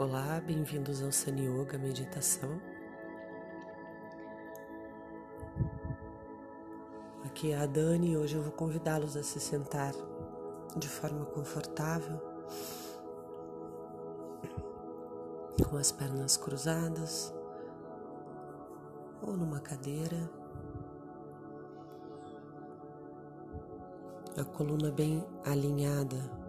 Olá, bem-vindos ao Sani Yoga Meditação. Aqui é a Dani e hoje eu vou convidá-los a se sentar de forma confortável, com as pernas cruzadas ou numa cadeira, a coluna bem alinhada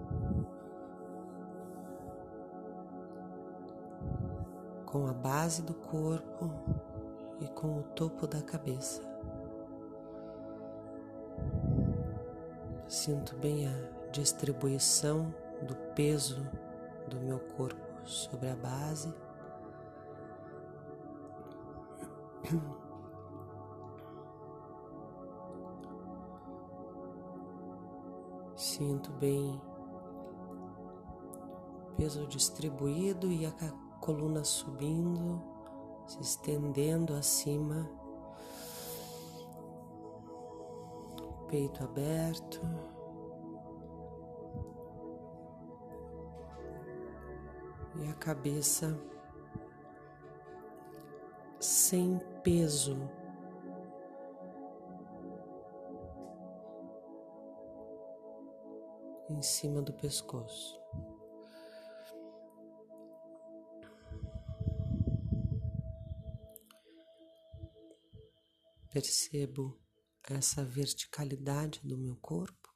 com a base do corpo e com o topo da cabeça. Sinto bem a distribuição do peso do meu corpo sobre a base. Sinto bem peso distribuído e a coluna subindo, se estendendo acima, peito aberto. E a cabeça sem peso. Em cima do pescoço. Percebo essa verticalidade do meu corpo.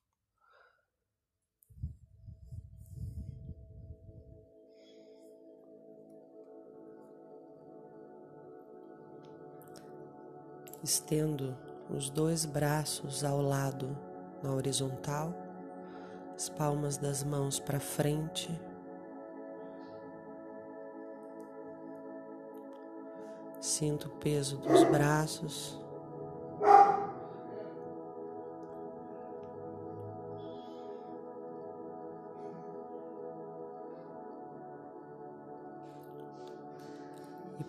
Estendo os dois braços ao lado na horizontal, as palmas das mãos para frente. Sinto o peso dos braços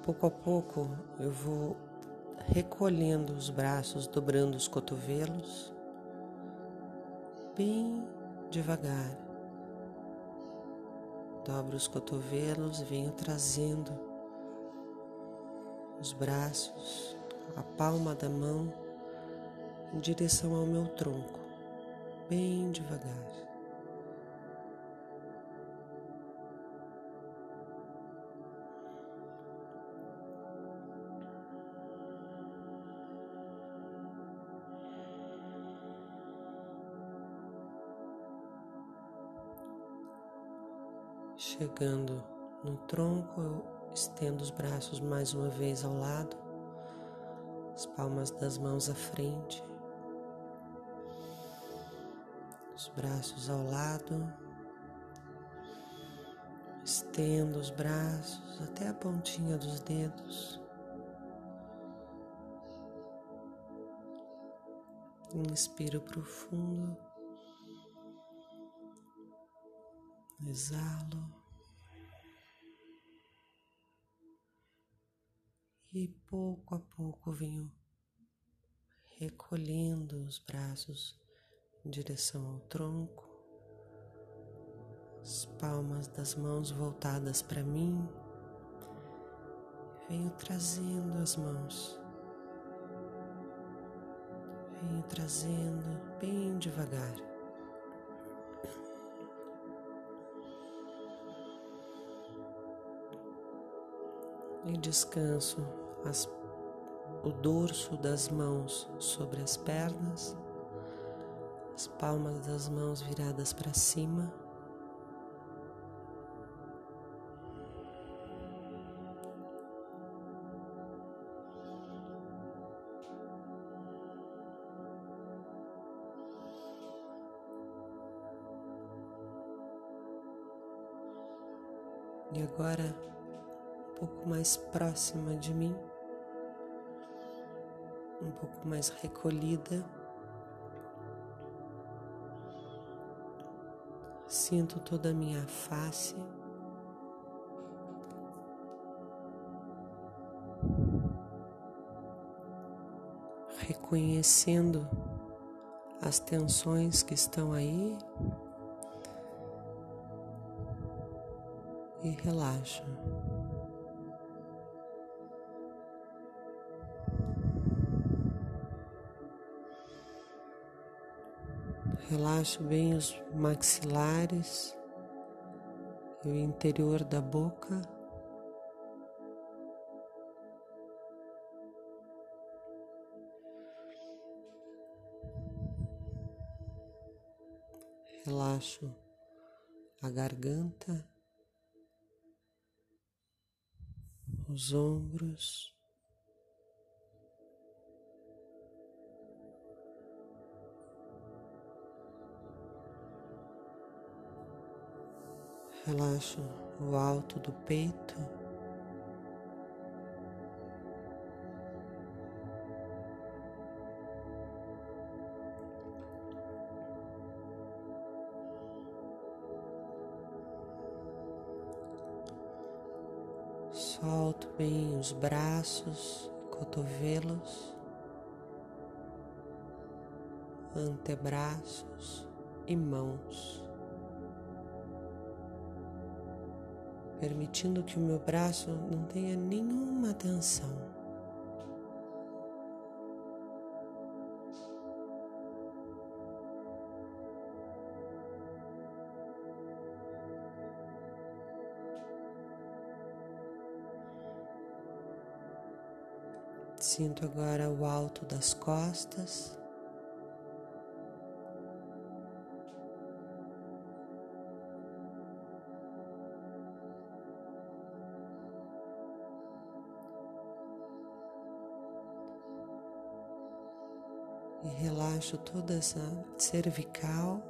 pouco a pouco eu vou recolhendo os braços, dobrando os cotovelos, bem devagar. Dobro os cotovelos e venho trazendo os braços, a palma da mão em direção ao meu tronco, bem devagar. Chegando no tronco, eu estendo os braços mais uma vez ao lado, as palmas das mãos à frente, os braços ao lado, estendo os braços até a pontinha dos dedos. Inspiro profundo. Exalo. E pouco a pouco venho recolhendo os braços em direção ao tronco, as palmas das mãos voltadas para mim, venho trazendo as mãos, venho trazendo bem devagar. E descanso as, o dorso das mãos sobre as pernas, as palmas das mãos viradas para cima. E agora pouco mais próxima de mim, um pouco mais recolhida. Sinto toda a minha face. Reconhecendo as tensões que estão aí e relaxa. Relaxa bem os maxilares e o interior da boca. Relaxo a garganta, os ombros. Relaxo o alto do peito. Solto bem os braços, cotovelos, antebraços e mãos. Permitindo que o meu braço não tenha nenhuma tensão. Sinto agora o alto das costas. Relaxo toda essa cervical.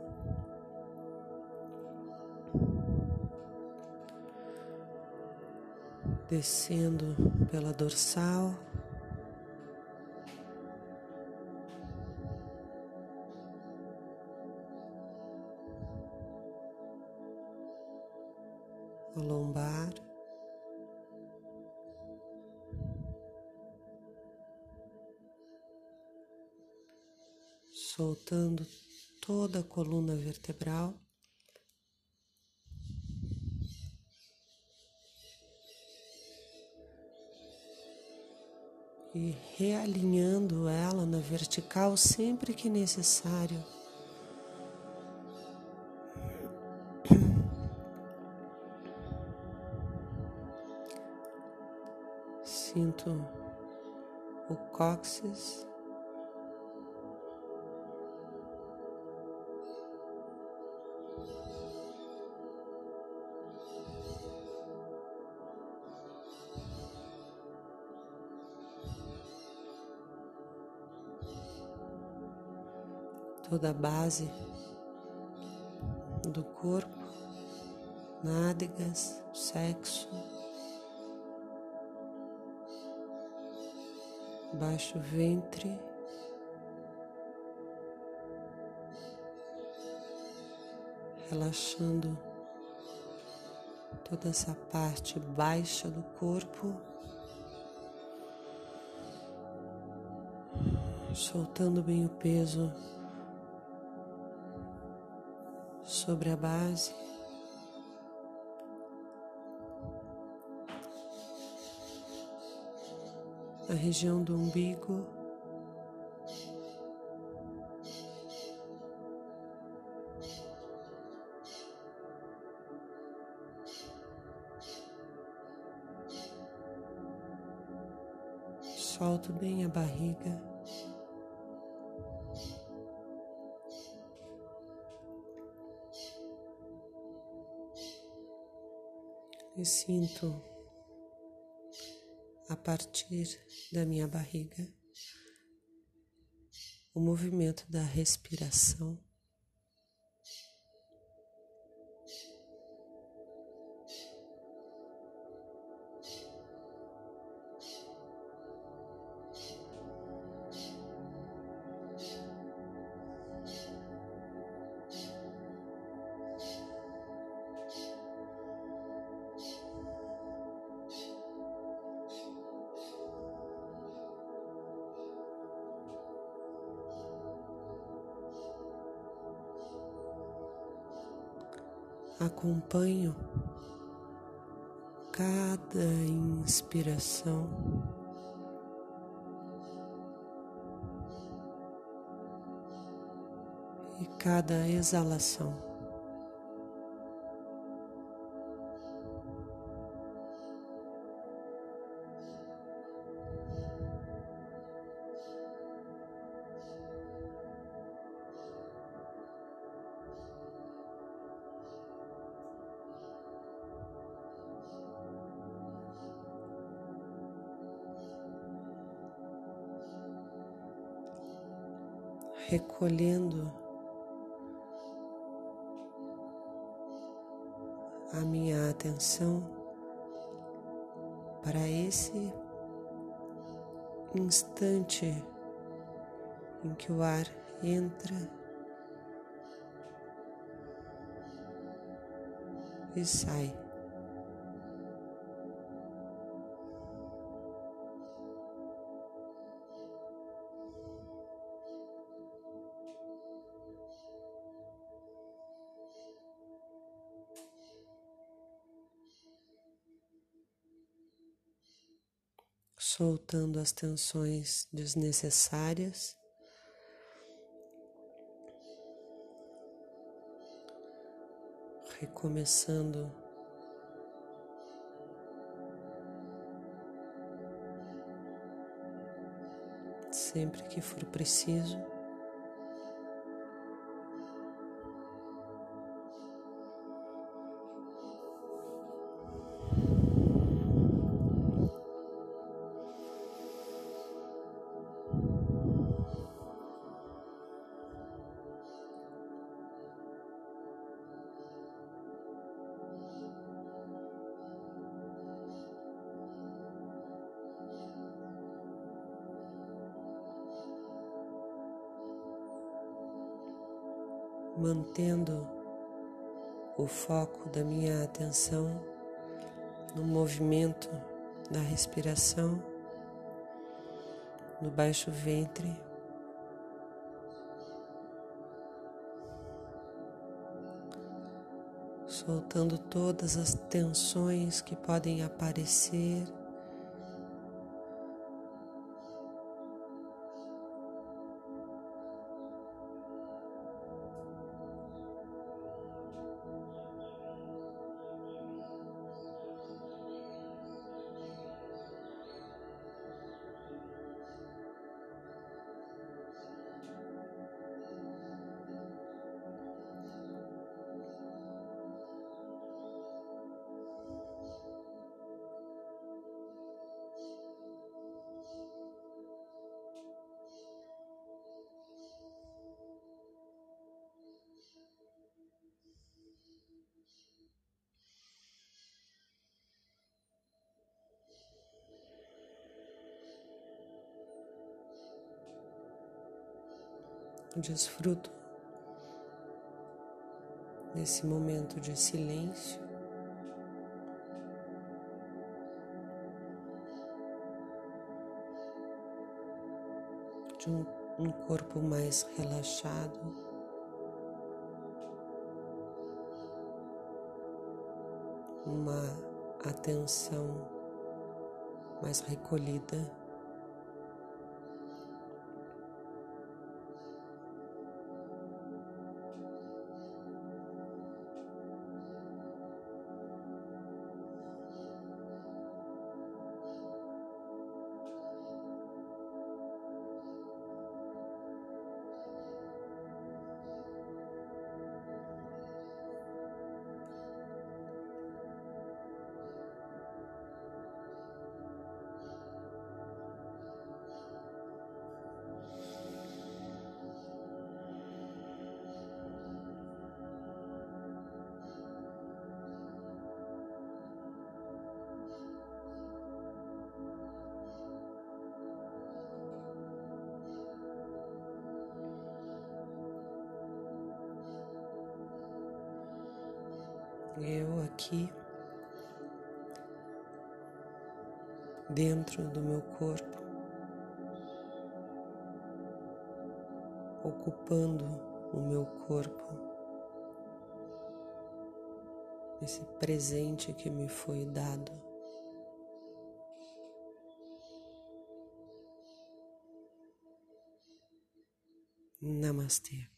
Descendo pela dorsal. A lombar. Soltando toda a coluna vertebral. E realinhando ela na vertical sempre que necessário. Sinto o cóccix toda a base do corpo, nádegas, sexo, baixo ventre. Relaxando toda essa parte baixa do corpo, soltando bem o peso sobre a base. A região do umbigo. Solto bem a barriga. Sinto a partir da minha barriga o movimento da respiração. Acompanho cada inspiração. E cada exalação. Recolhendo a minha atenção para esse instante em que o ar entra e sai. Soltando as tensões desnecessárias. Recomeçando sempre que for preciso. Mantendo o foco da minha atenção no movimento da respiração no baixo ventre. Soltando todas as tensões que podem aparecer desfruto desse momento de silêncio. De um, um corpo mais relaxado. Uma atenção mais recolhida. eu aqui, dentro do meu corpo, ocupando o meu corpo, esse presente que me foi dado. Namastê.